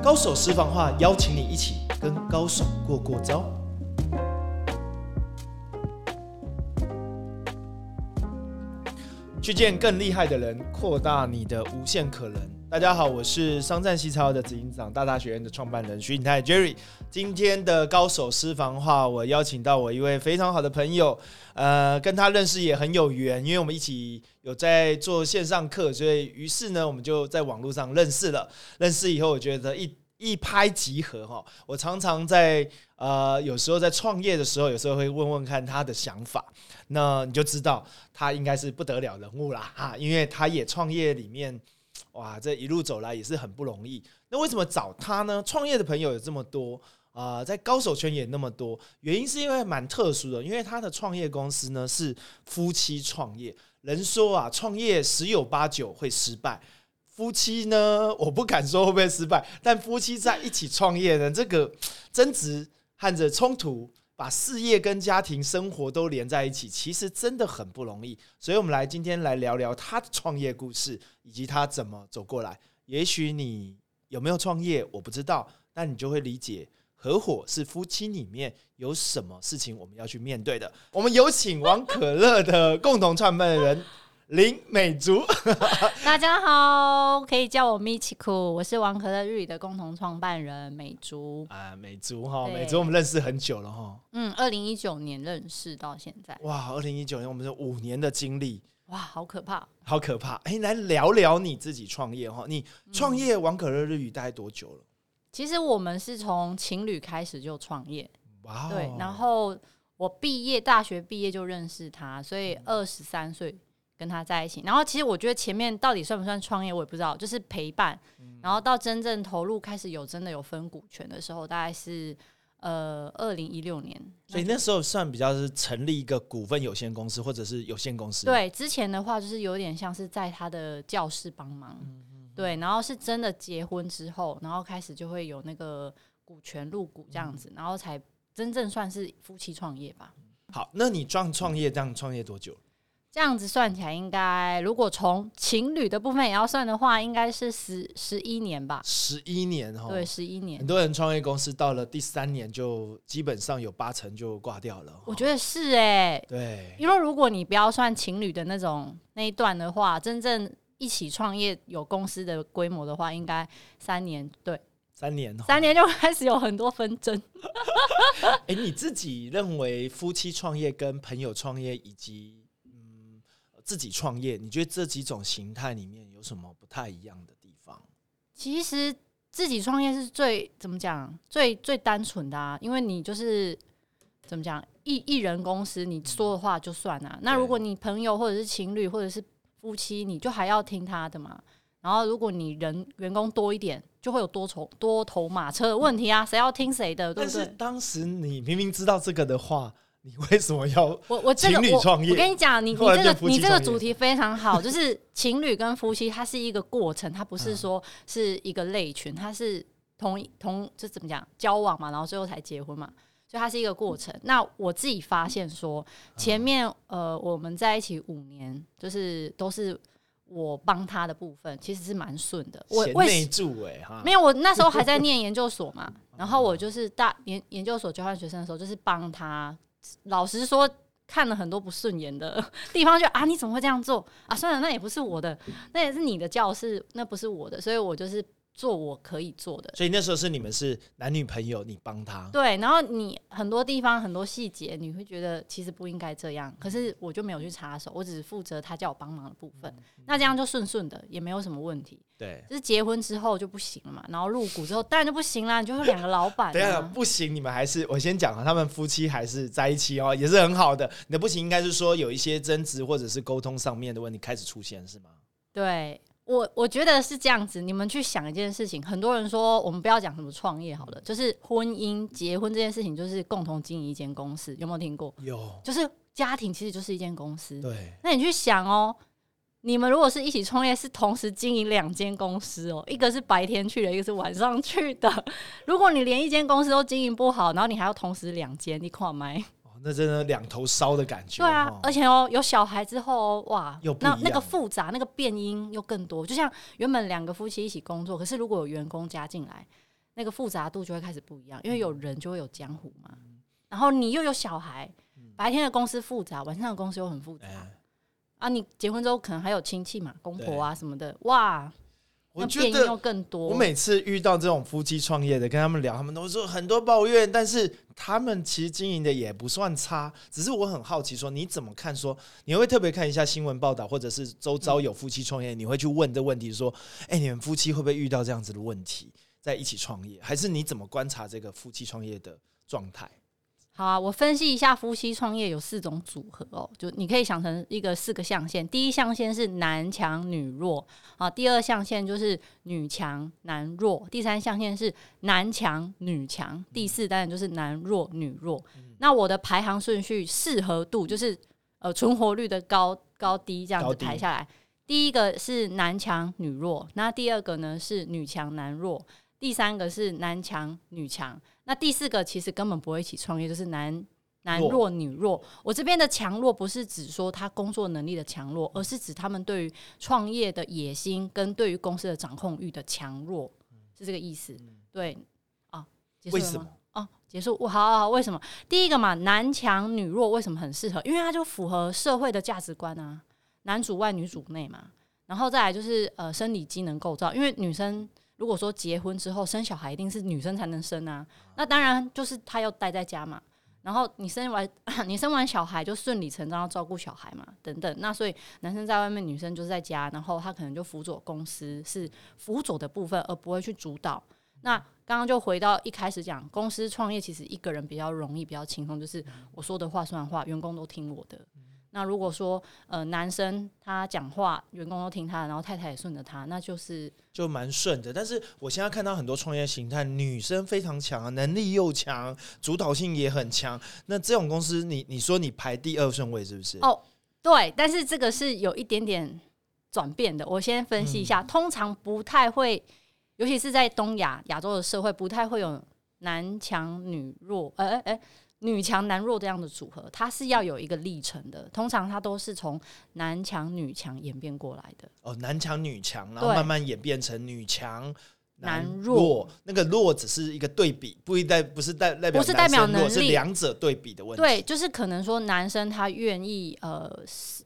高手私房话邀请你一起跟高手过过招。去见更厉害的人，扩大你的无限可能。大家好，我是商战西超的执行长，大大学院的创办人徐颖泰 Jerry。今天的高手私房话，我邀请到我一位非常好的朋友，呃，跟他认识也很有缘，因为我们一起有在做线上课，所以于是呢，我们就在网络上认识了。认识以后，我觉得一一拍即合哈。我常常在呃，有时候在创业的时候，有时候会问问看他的想法，那你就知道他应该是不得了人物啦哈，因为他也创业里面。哇，这一路走来也是很不容易。那为什么找他呢？创业的朋友有这么多啊，在高手圈也那么多。原因是因为蛮特殊的，因为他的创业公司呢是夫妻创业。人说啊，创业十有八九会失败。夫妻呢，我不敢说会不会失败，但夫妻在一起创业呢，这个争执和着冲突。把事业跟家庭生活都连在一起，其实真的很不容易。所以，我们来今天来聊聊他的创业故事，以及他怎么走过来。也许你有没有创业，我不知道，但你就会理解，合伙是夫妻里面有什么事情我们要去面对的。我们有请王可乐的共同创办人。林美竹，大家好，可以叫我 Michiku，我是王可乐日语的共同创办人美竹。啊，美竹哈，美竹我们认识很久了哈，嗯，二零一九年认识到现在，哇，二零一九年我们是五年的经历，哇，好可怕，好可怕，哎，来聊聊你自己创业哈，你创业王可乐日语大概多久了？其实我们是从情侣开始就创业，哇，对，然后我毕业大学毕业就认识他，所以二十三岁。跟他在一起，然后其实我觉得前面到底算不算创业，我也不知道。就是陪伴，然后到真正投入开始有真的有分股权的时候，大概是呃二零一六年。所以那时候算比较是成立一个股份有限公司或者是有限公司。对，之前的话就是有点像是在他的教室帮忙。对，然后是真的结婚之后，然后开始就会有那个股权入股这样子，然后才真正算是夫妻创业吧。好，那你创创业这样创业多久？这样子算起来，应该如果从情侣的部分也要算的话，应该是十十一年吧。十一年哈，对，十一年。很多人创业公司到了第三年，就基本上有八成就挂掉了。我觉得是哎，对，因为如果你不要算情侣的那种那一段的话，真正一起创业有公司的规模的话，应该三年。对，三年，三年就开始有很多纷争。哎，你自己认为夫妻创业跟朋友创业以及自己创业，你觉得这几种形态里面有什么不太一样的地方？其实自己创业是最怎么讲，最最单纯的啊，因为你就是怎么讲，一一人公司，你说的话就算啊。那如果你朋友或者是情侣或者是夫妻，你就还要听他的嘛。然后如果你人员工多一点，就会有多头多头马车的问题啊，谁要听谁的？对不对？当时你明明知道这个的话。你为什么要我我情侣创业？我跟你讲，你你这个你这个主题非常好，就是情侣跟夫妻，它是一个过程，它不是说是一个类群，它是同同就怎么讲交往嘛，然后最后才结婚嘛，所以它是一个过程。那我自己发现说，前面呃我们在一起五年，就是都是我帮他的部分，其实是蛮顺的。我内助哎哈，没有，我那时候还在 念研究所嘛，然后我就是大研研究所交换学生的时候，就是帮他。老实说，看了很多不顺眼的 地方，就啊，你怎么会这样做啊？算了，那也不是我的，那也是你的教室，那不是我的，所以我就是。做我可以做的，所以那时候是你们是男女朋友，你帮他对，然后你很多地方很多细节，你会觉得其实不应该这样，可是我就没有去插手，我只是负责他叫我帮忙的部分，那这样就顺顺的，也没有什么问题。对，就是结婚之后就不行了嘛，然后入股之后当然就不行啦，你就是两个老板。对啊，不行，你们还是我先讲啊，他们夫妻还是在一起哦，也是很好的。你的不行应该是说有一些争执或者是沟通上面的问题开始出现，是吗？对。我我觉得是这样子，你们去想一件事情。很多人说，我们不要讲什么创业好了，就是婚姻、结婚这件事情，就是共同经营一间公司，有没有听过？有，就是家庭其实就是一间公司。对，那你去想哦，你们如果是一起创业，是同时经营两间公司哦，一个是白天去的，一个是晚上去的。如果你连一间公司都经营不好，然后你还要同时两间，你跨麦。那真的两头烧的感觉。对啊，而且哦，有小孩之后，哇，那那个复杂，那个变音又更多。就像原本两个夫妻一起工作，可是如果有员工加进来，那个复杂度就会开始不一样，因为有人就会有江湖嘛。然后你又有小孩，白天的公司复杂，晚上的公司又很复杂。啊，你结婚之后可能还有亲戚嘛，公婆啊什么的，哇，我觉得更多。我每次遇到这种夫妻创业的，跟他们聊，他们都说很多抱怨，但是他们其实经营的也不算差。只是我很好奇，说你怎么看？说你会特别看一下新闻报道，或者是周遭有夫妻创业，你会去问这问题，说，哎，你们夫妻会不会遇到这样子的问题，在一起创业？还是你怎么观察这个夫妻创业的状态？好啊，我分析一下夫妻创业有四种组合哦，就你可以想成一个四个象限。第一象限是男强女弱啊，第二象限就是女强男弱，第三象限是男强女强，第四当然就是男弱女弱。那我的排行顺序适合度就是呃存活率的高高低这样子排下来，第一个是男强女弱，那第二个呢是女强男弱，第三个是男强女强。那第四个其实根本不会一起创业，就是男男弱女弱。我这边的强弱不是指说他工作能力的强弱，而是指他们对于创业的野心跟对于公司的掌控欲的强弱，是这个意思。对，啊，结束了吗？哦，结束。我好好好，为什么？第一个嘛，男强女弱为什么很适合？因为它就符合社会的价值观啊，男主外女主内嘛。然后再来就是呃生理机能构造，因为女生。如果说结婚之后生小孩一定是女生才能生啊，那当然就是她要待在家嘛。然后你生完 你生完小孩就顺理成章要照顾小孩嘛，等等。那所以男生在外面，女生就是在家，然后他可能就辅佐公司是辅佐的部分，而不会去主导。那刚刚就回到一开始讲，公司创业其实一个人比较容易，比较轻松，就是我说的话算话，员工都听我的。那如果说呃男生他讲话，员工都听他，然后太太也顺着他，那就是就蛮顺的。但是我现在看到很多创业形态，女生非常强，能力又强，主导性也很强。那这种公司，你你说你排第二顺位是不是？哦，对，但是这个是有一点点转变的。我先分析一下，通常不太会，尤其是在东亚亚洲的社会，不太会有男强女弱。哎哎哎。女强男弱这样的组合，它是要有一个历程的。通常它都是从男强女强演变过来的。哦，男强女强，然后慢慢演变成女强男弱。那个弱只是一个对比，不一代不是代代表不是代表能力，是两者对比的问题。对，就是可能说男生他愿意呃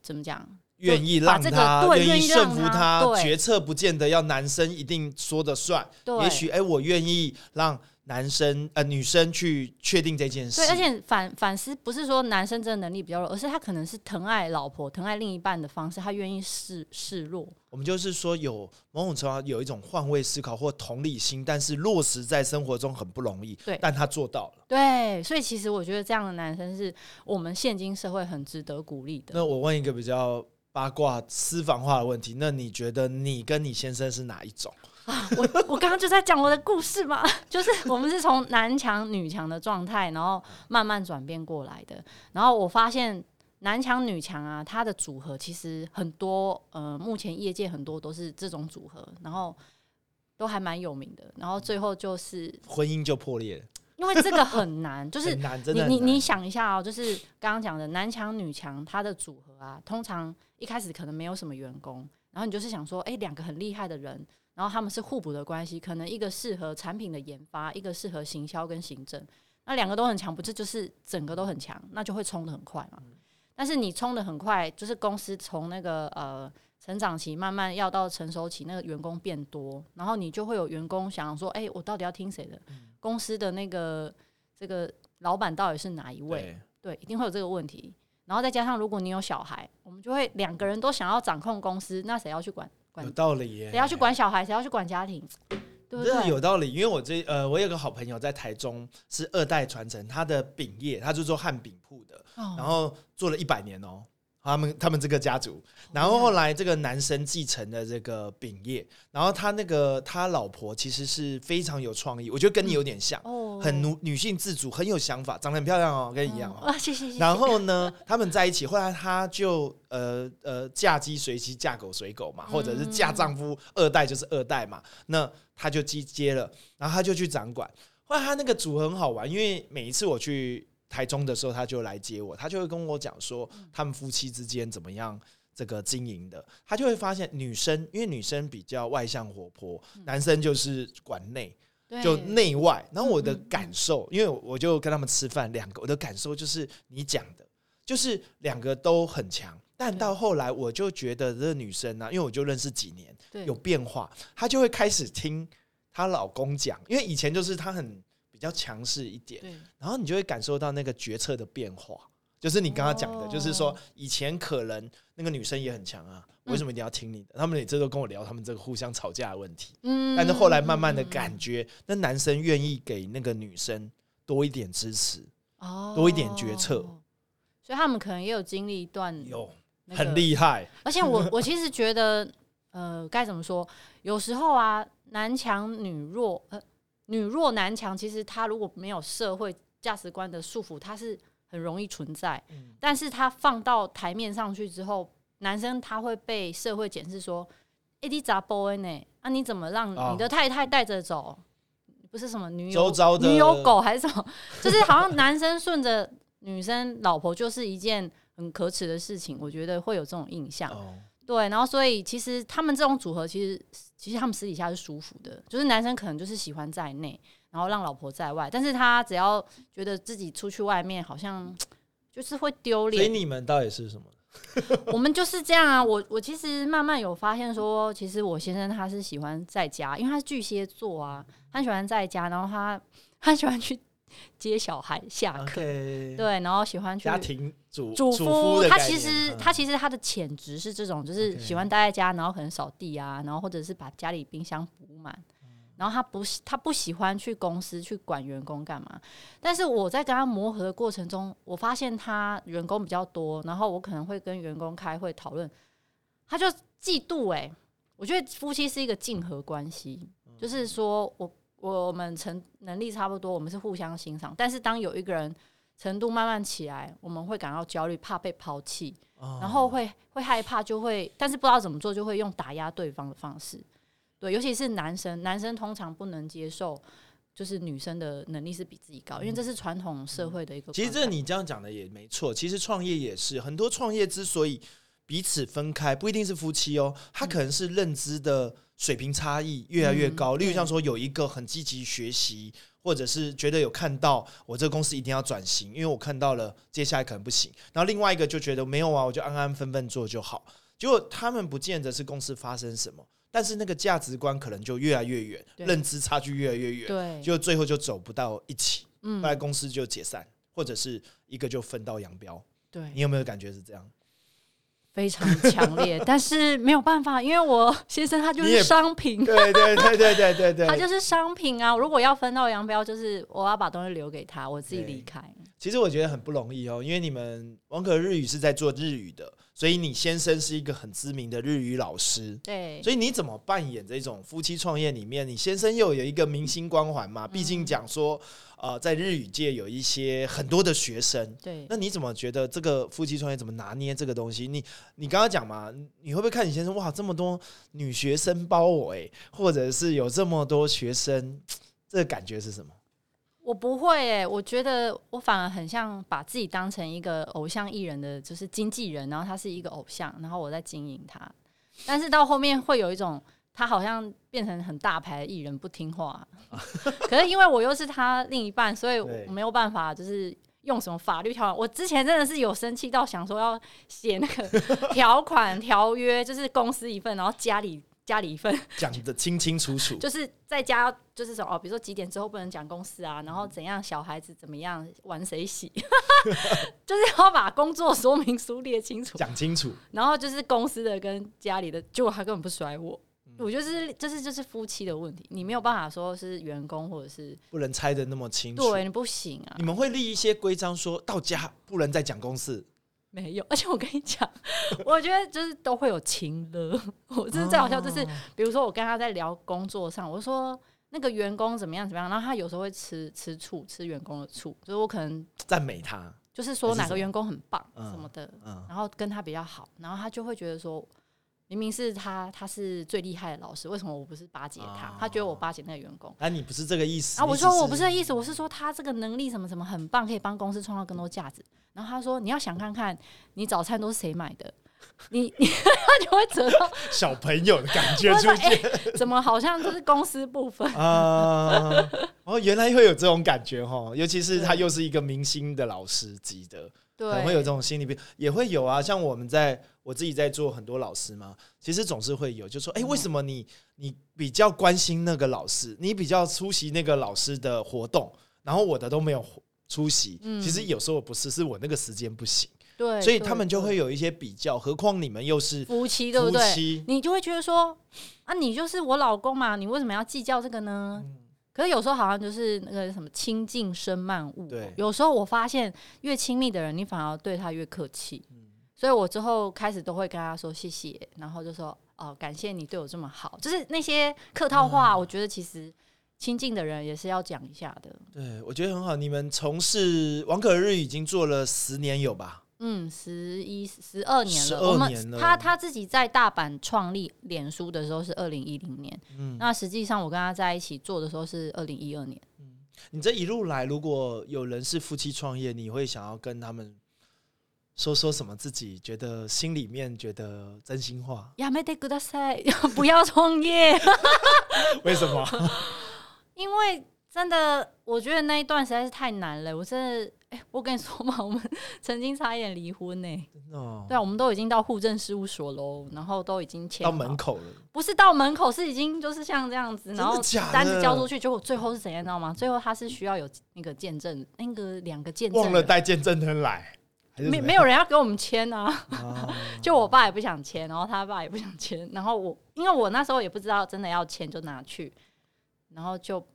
怎么讲，愿意让他愿意顺服他，决策不见得要男生一定说的算。也许哎，我愿意让。男生呃，女生去确定这件事。对，而且反反思不是说男生真的能力比较弱，而是他可能是疼爱老婆、疼爱另一半的方式，他愿意示示弱。我们就是说，有某种程度有一种换位思考或同理心，但是落实在生活中很不容易。对，但他做到了。对，所以其实我觉得这样的男生是我们现今社会很值得鼓励的。那我问一个比较八卦私房话的问题，那你觉得你跟你先生是哪一种？啊，我我刚刚就在讲我的故事嘛，就是我们是从男强女强的状态，然后慢慢转变过来的。然后我发现男强女强啊，它的组合其实很多，呃，目前业界很多都是这种组合，然后都还蛮有名的。然后最后就是婚姻就破裂了，因为这个很难，就是你你你想一下哦，就是刚刚讲的男强女强，它的组合啊，通常一开始可能没有什么员工，然后你就是想说，哎，两个很厉害的人。然后他们是互补的关系，可能一个适合产品的研发，一个适合行销跟行政。那两个都很强，不是就是整个都很强，那就会冲的很快嘛。但是你冲的很快，就是公司从那个呃成长期慢慢要到成熟期，那个员工变多，然后你就会有员工想说，哎，我到底要听谁的？公司的那个这个老板到底是哪一位？对，一定会有这个问题。然后再加上如果你有小孩，我们就会两个人都想要掌控公司，那谁要去管？有道理耶！谁要去管小孩？谁要去管家庭？对不对？有道理，因为我这呃，我有个好朋友在台中是二代传承，他的饼业，他就做汉饼铺的，然后做了一百年哦。他们他们这个家族，然后后来这个男生继承了这个饼业，然后他那个他老婆其实是非常有创意，我觉得跟你有点像，很女女性自主，很有想法，长得很漂亮哦，跟你一样哦。谢谢谢谢。然后呢，他们在一起，后来他就呃呃嫁鸡随鸡，嫁狗随狗嘛，或者是嫁丈夫二代就是二代嘛，那他就接接了，然后他就去掌管。后来他那个组很好玩，因为每一次我去。台中的时候，他就来接我，他就会跟我讲说他们夫妻之间怎么样这个经营的。他就会发现女生，因为女生比较外向活泼，男生就是管内。就内外。然后我的感受，因为我就跟他们吃饭，两个我的感受就是你讲的，就是两个都很强。但到后来，我就觉得这个女生呢，因为我就认识几年，有变化，她就会开始听她老公讲，因为以前就是她很比较强势一点，然后你就会感受到那个决策的变化，就是你刚刚讲的，就是说以前可能那个女生也很强啊，为什么一定要听你的？他们每次都跟我聊他们这个互相吵架的问题，嗯，但是后来慢慢的感觉，那男生愿意给那个女生多一点支持，哦，多一点决策，所以他们可能也有经历一段有。很厉害，而且我 我其实觉得，呃，该怎么说？有时候啊，男强女弱，呃，女弱男强，其实他如果没有社会价值观的束缚，他是很容易存在。但是他放到台面上去之后，男生他会被社会检视说：“哎，你咋 boy 呢？啊，你怎么让你的太太带着走？不是什么女友女友狗还是什么？就是好像男生顺着女生老婆就是一件。”很可耻的事情，我觉得会有这种印象。对，然后所以其实他们这种组合，其实其实他们私底下是舒服的，就是男生可能就是喜欢在内，然后让老婆在外，但是他只要觉得自己出去外面，好像就是会丢脸。所以你们到底是什么？我们就是这样啊。我我其实慢慢有发现说，其实我先生他是喜欢在家，因为他是巨蟹座啊，他喜欢在家，然后他他喜欢去。接小孩下课，对，然后喜欢去家庭主主夫。他其实他其实他的潜质是这种，就是喜欢待在家，然后可能扫地啊，然后或者是把家里冰箱补满。然后他不他不喜欢去公司去管员工干嘛。但是我在跟他磨合的过程中，我发现他员工比较多，然后我可能会跟员工开会讨论，他就嫉妒哎。我觉得夫妻是一个竞合关系，就是说我。我们成能力差不多，我们是互相欣赏。但是当有一个人程度慢慢起来，我们会感到焦虑，怕被抛弃，然后会会害怕，就会，但是不知道怎么做，就会用打压对方的方式。对，尤其是男生，男生通常不能接受，就是女生的能力是比自己高，因为这是传统社会的一个。其实这你这样讲的也没错。其实创业也是很多创业之所以彼此分开，不一定是夫妻哦，他可能是认知的。水平差异越来越高，例如像说有一个很积极学习，或者是觉得有看到我这个公司一定要转型，因为我看到了接下来可能不行。然后另外一个就觉得没有啊，我就安安分分做就好。结果他们不见得是公司发生什么，但是那个价值观可能就越来越远，认知差距越来越远，对，就最后就走不到一起，嗯，后来公司就解散，或者是一个就分道扬镳。对你有没有感觉是这样？非常强烈，但是没有办法，因为我先生他就是商品，对对对对对对对，他就是商品啊！如果要分道扬镳，就是我要把东西留给他，我自己离开。其实我觉得很不容易哦，因为你们王可日语是在做日语的，所以你先生是一个很知名的日语老师，对，所以你怎么扮演这种夫妻创业里面，你先生又有一个明星光环嘛？毕竟讲说。呃，在日语界有一些很多的学生，对，那你怎么觉得这个夫妻创业怎么拿捏这个东西？你你刚刚讲嘛，你会不会看你先生哇，这么多女学生包我哎，或者是有这么多学生，这个感觉是什么？我不会哎，我觉得我反而很像把自己当成一个偶像艺人的就是经纪人，然后他是一个偶像，然后我在经营他，但是到后面会有一种。他好像变成很大牌的艺人，不听话。可是因为我又是他另一半，所以我没有办法，就是用什么法律条款。我之前真的是有生气到想说要写那个条款条约，就是公司一份，然后家里家里一份，讲的清清楚楚。就是在家就是说哦，比如说几点之后不能讲公司啊，然后怎样小孩子怎么样玩谁洗，就是要把工作说明书列清楚，讲清楚。然后就是公司的跟家里的，结果他根本不甩我。我觉得这是，这是就是夫妻的问题，你没有办法说是员工或者是不能猜的那么清楚，对你不行啊。你们会立一些规章，说到家不能再讲公事，没有。而且我跟你讲，我觉得就是都会有情了。我真是最好笑，就是比如说我跟他在聊工作上，我说那个员工怎么样怎么样，然后他有时候会吃吃醋，吃员工的醋，就是我可能赞美他，就是说哪个员工很棒什么的，然后跟他比较好，然后他就会觉得说。明明是他，他是最厉害的老师，为什么我不是巴结他？他觉得我巴结那个员工。啊，你不是这个意思啊！我说我不是这意思，我是说他这个能力什么什么很棒，可以帮公司创造更多价值。然后他说你要想看看，你早餐都是谁买的？你你 他就会得到 小朋友的感觉出现，怎么好像就是公司部分啊？哦，原来会有这种感觉哈，尤其是他又是一个明星的老师级的，对，会有这种心理病，也会有啊。像我们在我自己在做很多老师嘛，其实总是会有，就说，哎，为什么你你比较关心那个老师，你比较出席那个老师的活动，然后我的都没有出席？其实有时候不是，是我那个时间不行。对，所以他们就会有一些比较，何况你们又是夫妻，对不对？你就会觉得说，啊，你就是我老公嘛，你为什么要计较这个呢？可是有时候好像就是那个什么亲近生慢物，对。有时候我发现越亲密的人，你反而对他越客气。所以我之后开始都会跟他说谢谢，然后就说哦，感谢你对我这么好，就是那些客套话，我觉得其实亲近的人也是要讲一下的。对，我觉得很好。你们从事王可日已经做了十年有吧？嗯，十一十二年了。我们他他自己在大阪创立脸书的时候是二零一零年，嗯，那实际上我跟他在一起做的时候是二零一二年。嗯，你这一路来，如果有人是夫妻创业，你会想要跟他们说说什么？自己觉得心里面觉得真心话？亚美得不要创业。为什么？因为真的，我觉得那一段实在是太难了。我真的。哎，我跟你说嘛，我们 曾经差一点离婚呢。真的？对啊，我们都已经到户政事务所喽，然后都已经签到门口了。不是到门口，是已经就是像这样子，然后单子交出去，结果最后是怎样，知道吗？最后他是需要有那个见证，那个两个见证，忘了带见证人来，没没有人要给我们签啊。就我爸也不想签，然后他爸也不想签，然后我因为我那时候也不知道真的要签，就拿去，然后就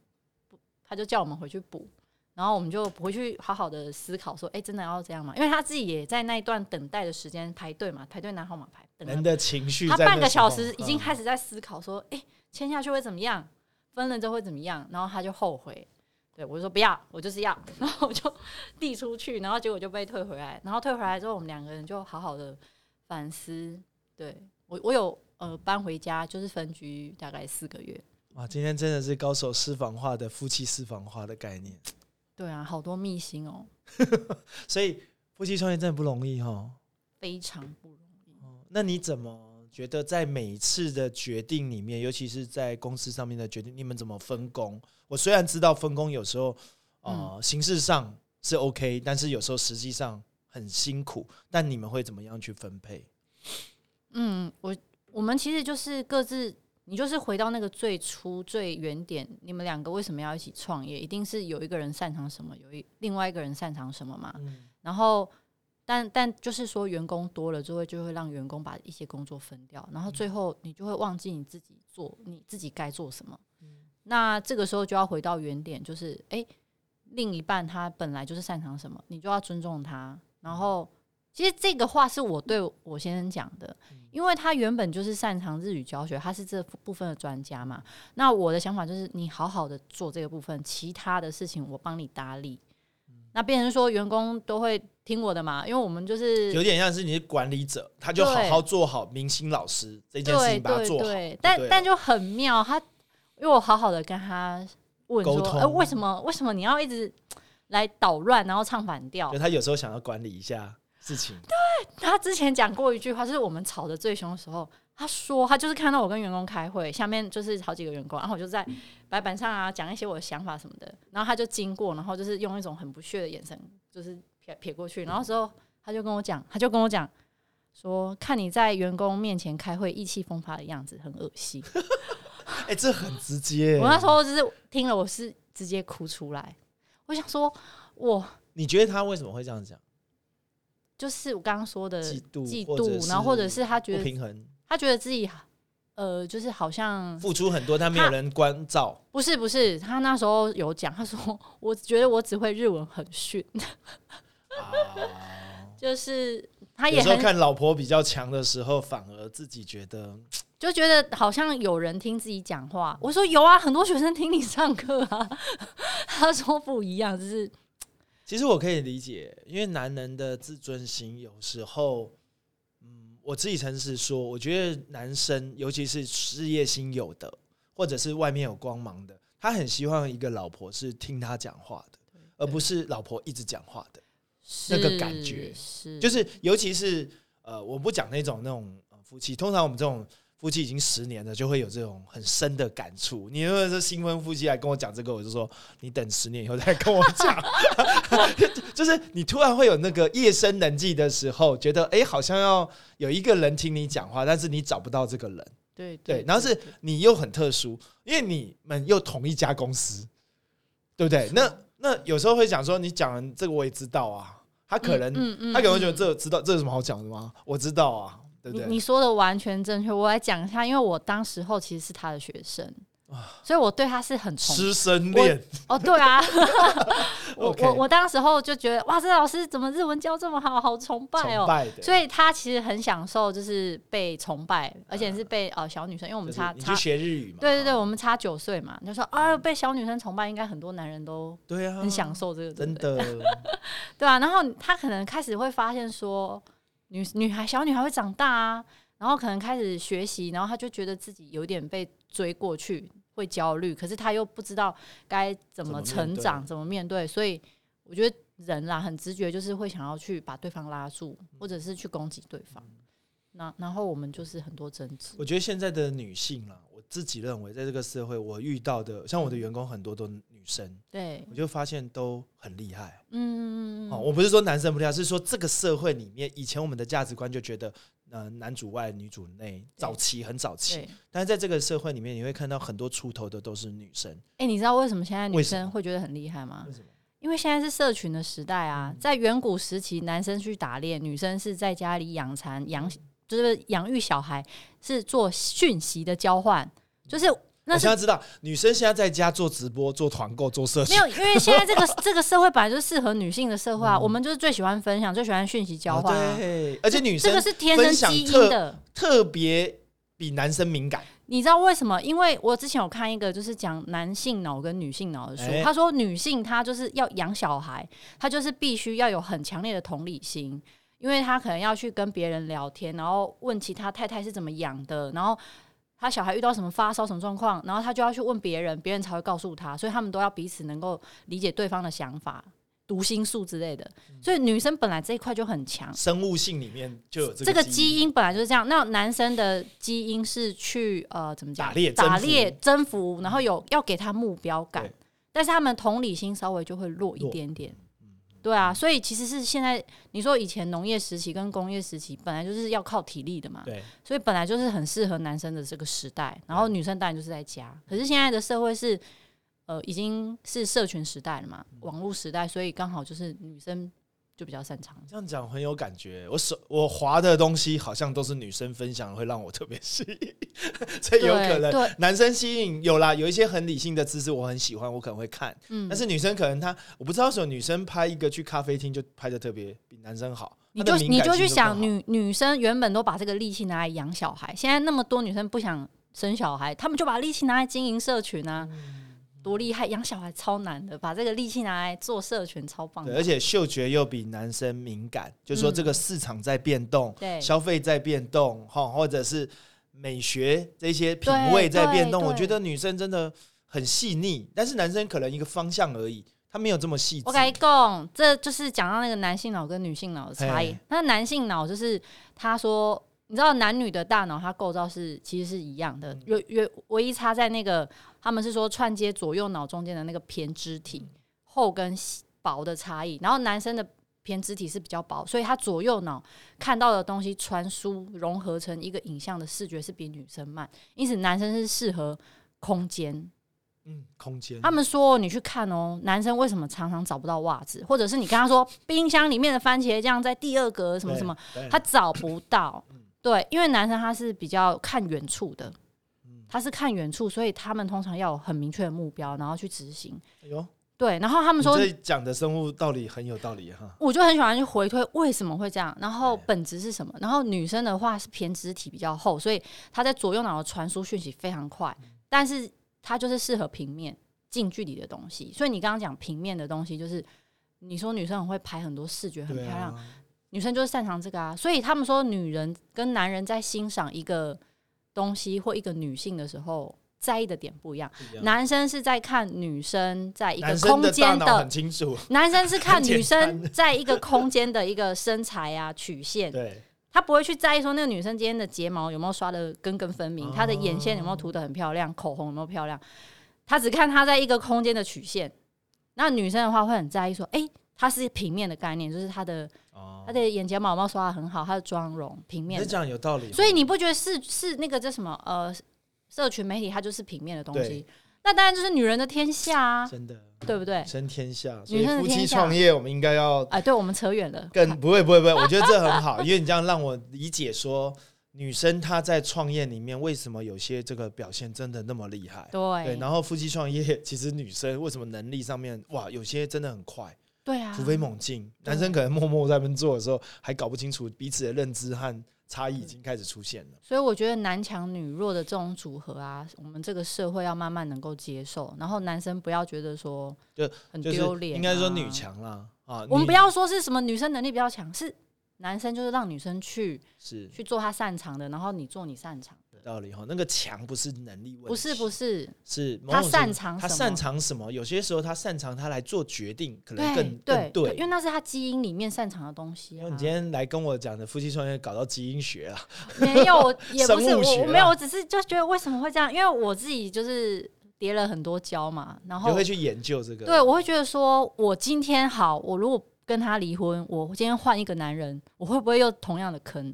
他就叫我们回去补。然后我们就不会去好好的思考说，哎，真的要这样吗？因为他自己也在那一段等待的时间排队嘛，排队拿号码牌。人的情绪，他半个小时已经开始在思考说，哎，签下去会怎么样？分了之后会怎么样？然后他就后悔。对我就说不要，我就是要。然后我就递出去，然后结果就被退回来。然后退回来之后，我们两个人就好好的反思。对我，我有呃搬回家，就是分居大概四个月。哇，今天真的是高手私房话的夫妻私房话的概念。对啊，好多秘辛哦。所以夫妻创业真的不容易哈，非常不容易。那你怎么觉得在每一次的决定里面，尤其是在公司上面的决定，你们怎么分工？我虽然知道分工有时候啊形式上是 OK，但是有时候实际上很辛苦。但你们会怎么样去分配？嗯，我我们其实就是各自。你就是回到那个最初最原点，你们两个为什么要一起创业？一定是有一个人擅长什么，有一另外一个人擅长什么嘛？然后，但但就是说，员工多了之后，就会让员工把一些工作分掉，然后最后你就会忘记你自己做你自己该做什么。那这个时候就要回到原点，就是哎，另一半他本来就是擅长什么，你就要尊重他，然后。其实这个话是我对我先生讲的，因为他原本就是擅长日语教学，他是这部分的专家嘛。那我的想法就是，你好好的做这个部分，其他的事情我帮你打理。那变成说员工都会听我的嘛，因为我们就是有点像是你是管理者，他就好好做好明星老师这件事情，把它做好。但但就很妙，他因为我好好的跟他问说，哎，为什么为什么你要一直来捣乱，然后唱反调？他有时候想要管理一下。事情对他之前讲过一句话，就是我们吵得最凶的时候，他说他就是看到我跟员工开会，下面就是好几个员工，然后我就在白板上啊讲一些我的想法什么的，然后他就经过，然后就是用一种很不屑的眼神，就是撇撇过去，然后之后他就跟我讲，他就跟我讲说，看你在员工面前开会意气风发的样子，很恶心。哎，这很直接。我那时候就是听了，我是直接哭出来。我想说，我你觉得他为什么会这样讲？就是我刚刚说的嫉妒，嫉妒，然后或者是他觉得不平衡，他觉得自己呃，就是好像付出很多，但没有人关照。不是不是，他那时候有讲，他说我觉得我只会日文很逊，就是他也有时候看老婆比较强的时候，反而自己觉得就觉得好像有人听自己讲话。我说有啊，很多学生听你上课啊。他说不一样，就是。其实我可以理解，因为男人的自尊心有时候，嗯，我自己诚实说，我觉得男生尤其是事业心有的，或者是外面有光芒的，他很希望一个老婆是听他讲话的，而不是老婆一直讲话的那个感觉。是，就是尤其是呃，我不讲那种那种夫妻，通常我们这种夫妻已经十年了，就会有这种很深的感触。你如果是新婚夫妻来跟我讲这个，我就说你等十年以后再跟我讲。就是你突然会有那个夜深人静的时候，觉得哎，好像要有一个人听你讲话，但是你找不到这个人。对对，然后是你又很特殊，因为你们又同一家公司，对不对？那那有时候会讲说，你讲这个我也知道啊，他可能他可能会觉得这知道这有什么好讲的吗？我知道啊。你你说的完全正确，我来讲一下，因为我当时候其实是他的学生，所以我对他是很师生恋。哦，对啊，我我我当时候就觉得哇，这老师怎么日文教这么好，好崇拜哦，所以他其实很享受就是被崇拜，而且是被呃小女生，因为我们差差学日语嘛，对对对，我们差九岁嘛，就说啊被小女生崇拜，应该很多男人都对啊，很享受这个，真的，对啊，然后他可能开始会发现说。女女孩小女孩会长大啊，然后可能开始学习，然后她就觉得自己有点被追过去，会焦虑，可是她又不知道该怎么成长，怎么面对，所以我觉得人啦很直觉，就是会想要去把对方拉住，或者是去攻击对方。那然后我们就是很多争执。我觉得现在的女性啦，我自己认为，在这个社会，我遇到的像我的员工很多都女生，对我就发现都很厉害。嗯，哦，我不是说男生不厉害，是说这个社会里面，以前我们的价值观就觉得，呃，男主外女主内，早期很早期，但是在这个社会里面，你会看到很多出头的都是女生。哎，你知道为什么现在女生会觉得很厉害吗？因为现在是社群的时代啊，在远古时期，男生去打猎，女生是在家里养蚕养。就是养育小孩是做讯息的交换，就是我现在知道女生现在在家做直播、做团购、做社群，没有，因为现在这个 这个社会本来就是适合女性的社会啊。我们就是最喜欢分享，最喜欢讯息交换，对，而且女生这个是天生基因的，特别比男生敏感。你知道为什么？因为我之前有看一个就是讲男性脑跟女性脑的书，他说女性她就是要养小孩，她就是必须要有很强烈的同理心。因为她可能要去跟别人聊天，然后问其他太太是怎么养的，然后他小孩遇到什么发烧什么状况，然后他就要去问别人，别人才会告诉他，所以他们都要彼此能够理解对方的想法、读心术之类的。所以女生本来这一块就很强，生物性里面就有这个基因本来就是这样。那男生的基因是去呃怎么讲？打猎、打猎、征服，然后有要给他目标感，但是他们同理心稍微就会弱一点点。对啊，所以其实是现在你说以前农业时期跟工业时期本来就是要靠体力的嘛，对，所以本来就是很适合男生的这个时代，然后女生当然就是在家。可是现在的社会是，呃，已经是社群时代了嘛，网络时代，所以刚好就是女生。就比较擅长这样讲很有感觉。我手我滑的东西好像都是女生分享，会让我特别吸引。这有可能男生吸引有啦，有一些很理性的姿势我很喜欢，我可能会看。嗯，但是女生可能她我不知道为什么女生拍一个去咖啡厅就拍的特别比男生好。你就你就去想女女生原本都把这个力气拿来养小孩，现在那么多女生不想生小孩，她们就把力气拿来经营社群啊。多厉害！养小孩超难的，把这个力气拿来做社群，超棒。的，而且嗅觉又比男生敏感，就是说这个市场在变动，对，消费在变动，哈，或者是美学这些品味在变动。我觉得女生真的很细腻，但是男生可能一个方向而已，他没有这么细致。我跟你讲，这就是讲到那个男性脑跟女性脑的差异。那男性脑就是他说。你知道男女的大脑它构造是其实是一样的，有有唯一差在那个他们是说串接左右脑中间的那个胼胝体厚跟薄的差异。然后男生的胼胝体是比较薄，所以他左右脑看到的东西传输融合成一个影像的视觉是比女生慢，因此男生是适合空间。嗯，空间。他们说你去看哦，男生为什么常常找不到袜子，或者是你跟他说冰箱里面的番茄酱在第二格什么什么，他找不到。对，因为男生他是比较看远处的，他是看远处，所以他们通常要有很明确的目标，然后去执行。哎呦，对，然后他们说讲的生物道理很有道理哈。我就很喜欢去回推为什么会这样，然后本质是什么。然后女生的话是偏肢体比较厚，所以她在左右脑的传输讯息非常快，但是她就是适合平面近距离的东西。所以你刚刚讲平面的东西，就是你说女生很会拍很多视觉，很漂亮。女生就是擅长这个啊，所以他们说，女人跟男人在欣赏一个东西或一个女性的时候，在意的点不一样。男生是在看女生在一个空间的，很清楚。男生是 看女生在一个空间的一个身材啊曲线。对，他不会去在意说那个女生今天的睫毛有没有刷的根根分明，她的眼线有没有涂的很漂亮，口红有没有漂亮，他只看她在一个空间的曲线。那女生的话会很在意说，哎，它是平面的概念，就是它的她的眼睫毛毛刷的很好，它的妆容平面。这样有道理。所以你不觉得是是那个叫什么呃，社群媒体它就是平面的东西？那当然就是女人的天下啊，真的，对不对？真天下，所以夫妻创业，我们应该要哎，对我们扯远了。更不会不会不会，我觉得这很好，因为你这样让我理解说，女生她在创业里面为什么有些这个表现真的那么厉害？对，然后夫妻创业，其实女生为什么能力上面哇，有些真的很快，对啊，突飞猛进。男生可能默默在那边做的时候，还搞不清楚彼此的认知和。差异已经开始出现了，所以我觉得男强女弱的这种组合啊，我们这个社会要慢慢能够接受，然后男生不要觉得说就很丢脸，应该说女强啦啊，我们不要说是什么女生能力比较强，是男生就是让女生去是去做他擅长的，然后你做你擅长。道理哈，那个强不是能力问题，不是不是，是他擅长他擅长什么？有些时候他擅长他来做决定，可能更更对，因为那是他基因里面擅长的东西。因为你今天来跟我讲的夫妻创业，搞到基因学了，没有，也不是我没有，我只是就觉得为什么会这样？因为我自己就是叠了很多胶嘛，然后会去研究这个。对，我会觉得说，我今天好，我如果跟他离婚，我今天换一个男人，我会不会又同样的坑？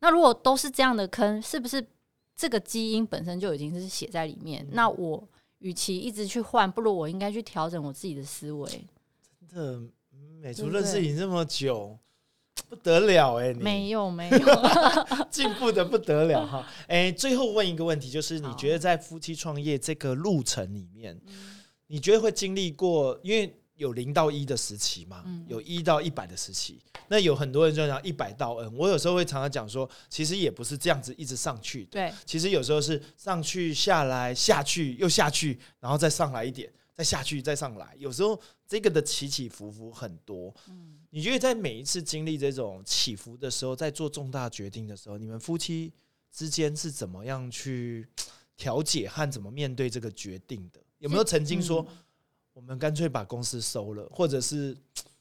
那如果都是这样的坑，是不是？这个基因本身就已经是写在里面，那我与其一直去换，不如我应该去调整我自己的思维。真的，美竹认识你这么久，不得了哎！没有没有，进步的不得了哈！哎，最后问一个问题，就是你觉得在夫妻创业这个路程里面，你觉得会经历过？因为有零到一的时期嘛，有一到一百的时期。那有很多人就讲一百到 N，我有时候会常常讲说，其实也不是这样子一直上去。对，其实有时候是上去下来下去又下去，然后再上来一点，再下去再上来。有时候这个的起起伏伏很多。嗯，你觉得在每一次经历这种起伏的时候，在做重大决定的时候，你们夫妻之间是怎么样去 调解和怎么面对这个决定的？有没有曾经说？我们干脆把公司收了，或者是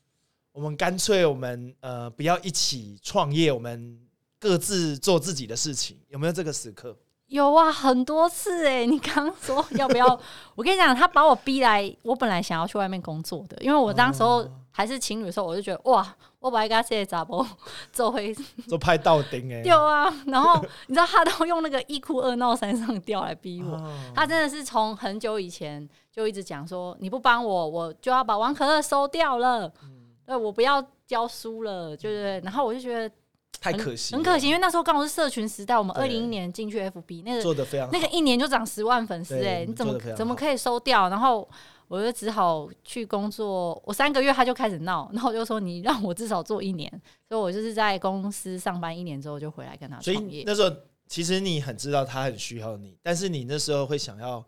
我们干脆我们呃不要一起创业，我们各自做自己的事情，有没有这个时刻？有啊，很多次哎！你刚说要不要？我跟你讲，他把我逼来，我本来想要去外面工作的，因为我当时候还是情侣的时候，我就觉得哇，我把一个谢咋不做回做拍到顶哎！有啊，然后你知道他都用那个一哭二闹三上吊来逼我，他真的是从很久以前。就一直讲说你不帮我，我就要把王可乐收掉了。对，我不要教书了，对不对？然后我就觉得太可惜，很可惜，因为那时候刚好是社群时代，我们二零一年进去 FB，那个做的非常，那个一年就涨十万粉丝，哎，你怎么怎么可以收掉？然后我就只好去工作，我三个月他就开始闹，然后我就说你让我至少做一年，所以我就是在公司上班一年之后就回来跟他创业。那时候其实你很知道他很需要你，但是你那时候会想要。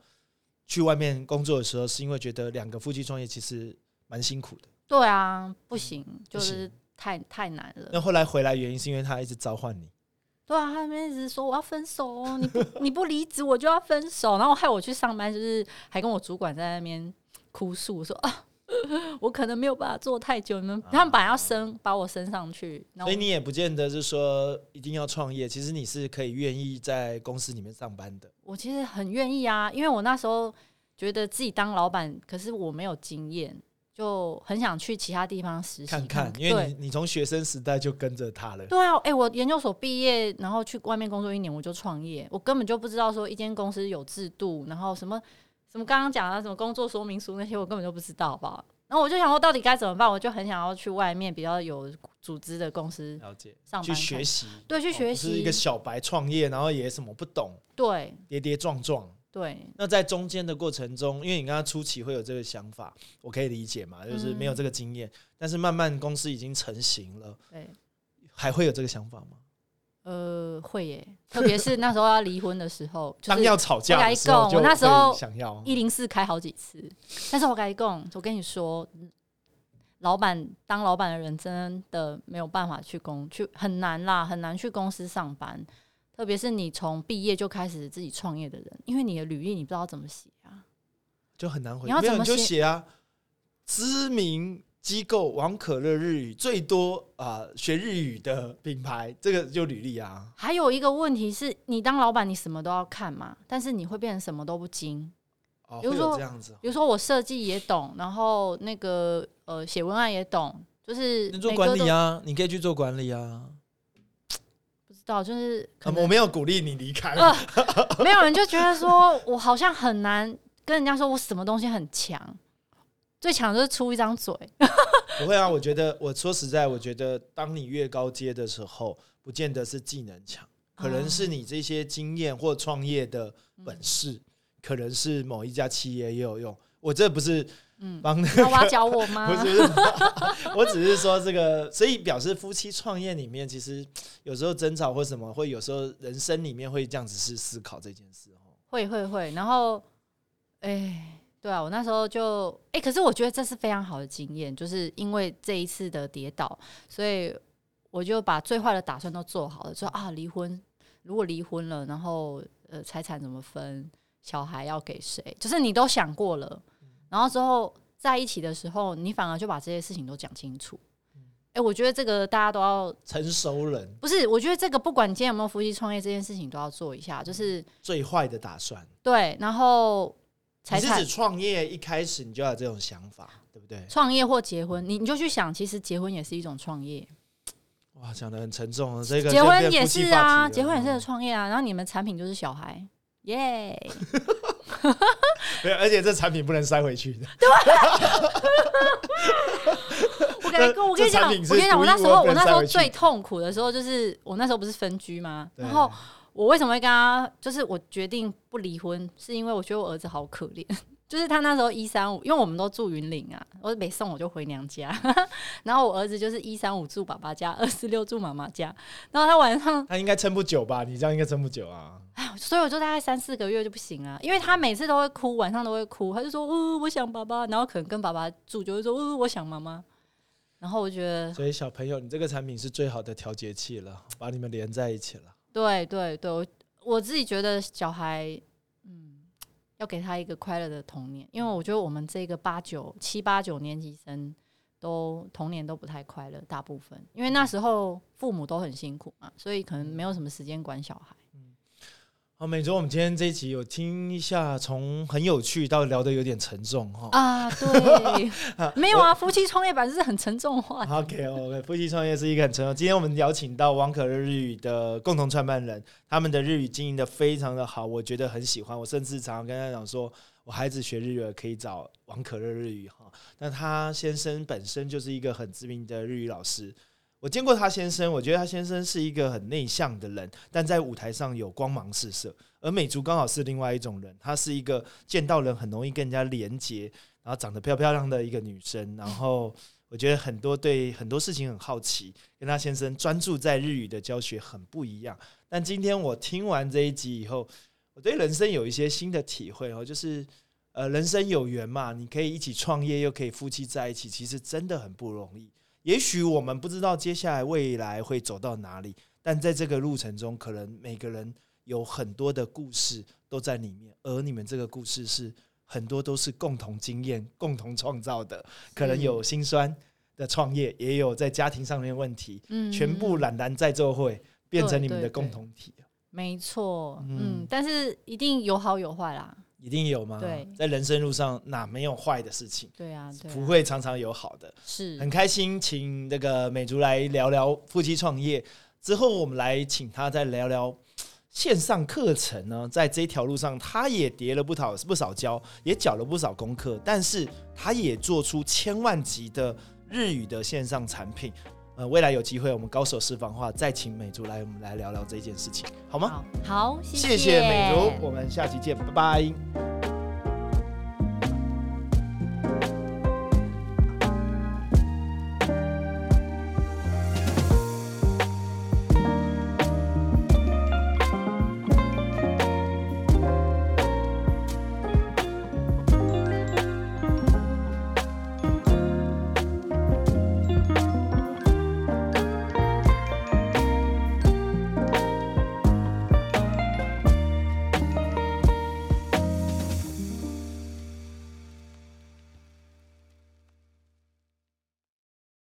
去外面工作的时候，是因为觉得两个夫妻创业其实蛮辛苦的。对啊，不行，就是太太难了。那后来回来原因是因为他一直召唤你。对啊，他们一直说我要分手，你不 你不离职我就要分手，然后害我去上班，就是还跟我主管在那边哭诉说啊，我可能没有办法做太久，你们他们本来要升把我升上去，所以你也不见得是说一定要创业，其实你是可以愿意在公司里面上班的。我其实很愿意啊，因为我那时候觉得自己当老板，可是我没有经验，就很想去其他地方实习看看。因为你你从学生时代就跟着他了。对啊，哎，我研究所毕业，然后去外面工作一年，我就创业。我根本就不知道说一间公司有制度，然后什么什么刚刚讲的什么工作说明书那些，我根本就不知道，好不好？然后我就想说，到底该怎么办？我就很想要去外面比较有组织的公司了解上班去学习，对，去学习。是一个小白创业，然后也什么不懂，对，跌跌撞撞，对。那在中间的过程中，因为你刚刚初期会有这个想法，我可以理解嘛，就是没有这个经验。但是慢慢公司已经成型了，对，还会有这个想法吗？呃，会耶，特别是那时候要离婚的时候，当要吵架的时候，我那时候想要一零四开好几次，但是我跟你讲，我跟你说，老板当老板的人真的没有办法去公去很难啦，很难去公司上班，特别是你从毕业就开始自己创业的人，因为你的履历你不知道怎么写啊，就很难回，你要怎么写啊？知名机构王可乐日语最多啊学日语的品牌，这个就履历啊。还有一个问题是你当老板，你什么都要看嘛，但是你会变成什么都不精。哦，比如说这样子，比如说我设计也懂，然后那个呃写文案也懂，就是你做管理啊，你可以去做管理啊。不知道，就是我没有鼓励你离开，没有人就觉得说我好像很难跟人家说我什么东西很强。最强就是出一张嘴，不会啊！我觉得，我说实在，我觉得，当你越高阶的时候，不见得是技能强，可能是你这些经验或创业的本事，可能是某一家企业也有用。我这不是帮那个挖角我 吗？不是，我只是说这个，所以表示夫妻创业里面，其实有时候争吵或什么，会有时候人生里面会这样子是思考这件事哦。会会会，然后，哎。对啊，我那时候就哎，可是我觉得这是非常好的经验，就是因为这一次的跌倒，所以我就把最坏的打算都做好了。说啊，离婚，如果离婚了，然后呃，财产怎么分，小孩要给谁，就是你都想过了。然后之后在一起的时候，你反而就把这些事情都讲清楚。哎，我觉得这个大家都要成熟人，不是？我觉得这个不管你今天有没有夫妻创业，这件事情都要做一下，就是最坏的打算。对，然后。你是指创业一开始你就有这种想法，对不对？创业或结婚，你你就去想，其实结婚也是一种创业。哇，讲的很沉重啊！这个结婚也是啊，结婚也是创业啊。然后你们产品就是小孩，耶！没有，而且这产品不能塞回去的。对。我跟你我跟你讲，我跟你讲，我那时候我那时候最痛苦的时候，就是我那时候不是分居吗？然后。我为什么会跟他？就是我决定不离婚，是因为我觉得我儿子好可怜。就是他那时候一三五，因为我们都住云岭啊，我每送我就回娘家。然后我儿子就是一三五住爸爸家，二四六住妈妈家。然后他晚上他应该撑不久吧？你这样应该撑不久啊。哎，所以我就大概三四个月就不行啊，因为他每次都会哭，晚上都会哭，他就说：“哦，我想爸爸。”然后可能跟爸爸住就会说：“哦，我想妈妈。”然后我觉得，所以小朋友，你这个产品是最好的调节器了，把你们连在一起了。对对对，我我自己觉得小孩，嗯，要给他一个快乐的童年，因为我觉得我们这个八九七八九年级生都童年都不太快乐，大部分，因为那时候父母都很辛苦嘛，所以可能没有什么时间管小孩。好，美卓，我们今天这一集有听一下，从很有趣到聊得有点沉重哈。啊，对，没有啊，夫妻创业本是很沉重话。OK，OK，夫妻创业是一个很沉重。今天我们邀请到王可乐日语的共同创办人，他们的日语经营的非常的好，我觉得很喜欢。我甚至常常跟他讲说，我孩子学日语可以找王可乐日语哈。那他先生本身就是一个很知名的日语老师。我见过他先生，我觉得他先生是一个很内向的人，但在舞台上有光芒四射。而美竹刚好是另外一种人，她是一个见到人很容易跟人家连接，然后长得漂漂亮的一个女生。然后我觉得很多对很多事情很好奇，跟他先生专注在日语的教学很不一样。但今天我听完这一集以后，我对人生有一些新的体会哦，就是呃，人生有缘嘛，你可以一起创业，又可以夫妻在一起，其实真的很不容易。也许我们不知道接下来未来会走到哪里，但在这个路程中，可能每个人有很多的故事都在里面，而你们这个故事是很多都是共同经验、共同创造的。可能有心酸的创业，也有在家庭上面问题，嗯，全部懒然在座会变成你们的共同体。没错，嗯，但是一定有好有坏啦。一定有吗？对，在人生路上哪没有坏的事情？对啊，不会常常有好的。是很开心，请那个美竹来聊聊夫妻创业之后，我们来请他再聊聊线上课程呢。在这条路上，他也叠了不少不少跤，也缴了不少功课，但是他也做出千万级的日语的线上产品。呃，未来有机会，我们高手私房话再请美竹来，我们来聊聊这件事情，好吗？好，谢谢美竹，我们下期见，拜拜。